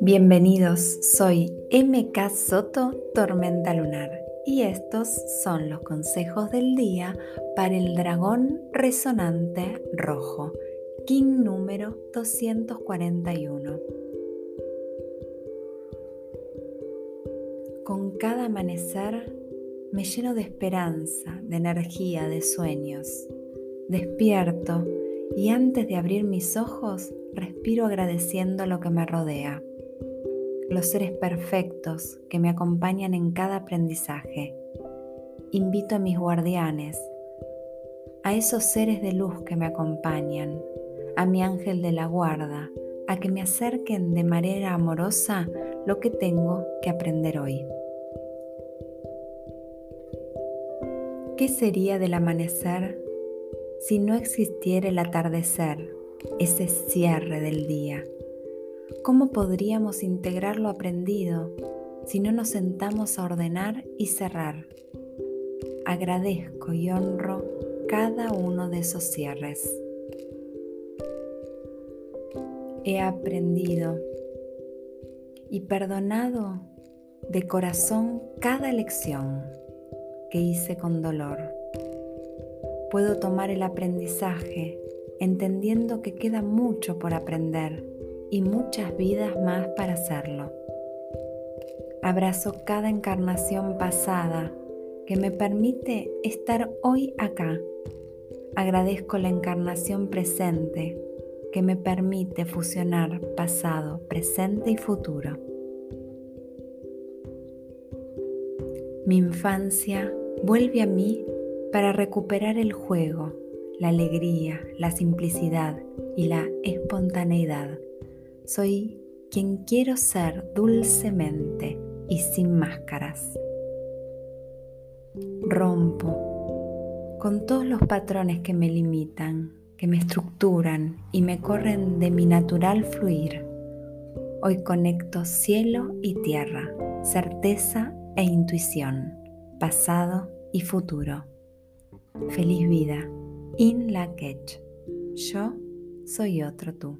Bienvenidos, soy MK Soto Tormenta Lunar y estos son los consejos del día para el dragón resonante rojo, King número 241. Con cada amanecer me lleno de esperanza, de energía, de sueños. Despierto y antes de abrir mis ojos respiro agradeciendo lo que me rodea los seres perfectos que me acompañan en cada aprendizaje. Invito a mis guardianes, a esos seres de luz que me acompañan, a mi ángel de la guarda, a que me acerquen de manera amorosa lo que tengo que aprender hoy. ¿Qué sería del amanecer si no existiera el atardecer, ese cierre del día? ¿Cómo podríamos integrar lo aprendido si no nos sentamos a ordenar y cerrar? Agradezco y honro cada uno de esos cierres. He aprendido y perdonado de corazón cada lección hice con dolor. Puedo tomar el aprendizaje entendiendo que queda mucho por aprender y muchas vidas más para hacerlo. Abrazo cada encarnación pasada que me permite estar hoy acá. Agradezco la encarnación presente que me permite fusionar pasado, presente y futuro. Mi infancia vuelve a mí para recuperar el juego, la alegría, la simplicidad y la espontaneidad. Soy quien quiero ser dulcemente y sin máscaras. Rompo con todos los patrones que me limitan, que me estructuran y me corren de mi natural fluir. Hoy conecto cielo y tierra, certeza e intuición, pasado y futuro. Feliz vida. In la Yo soy otro tú.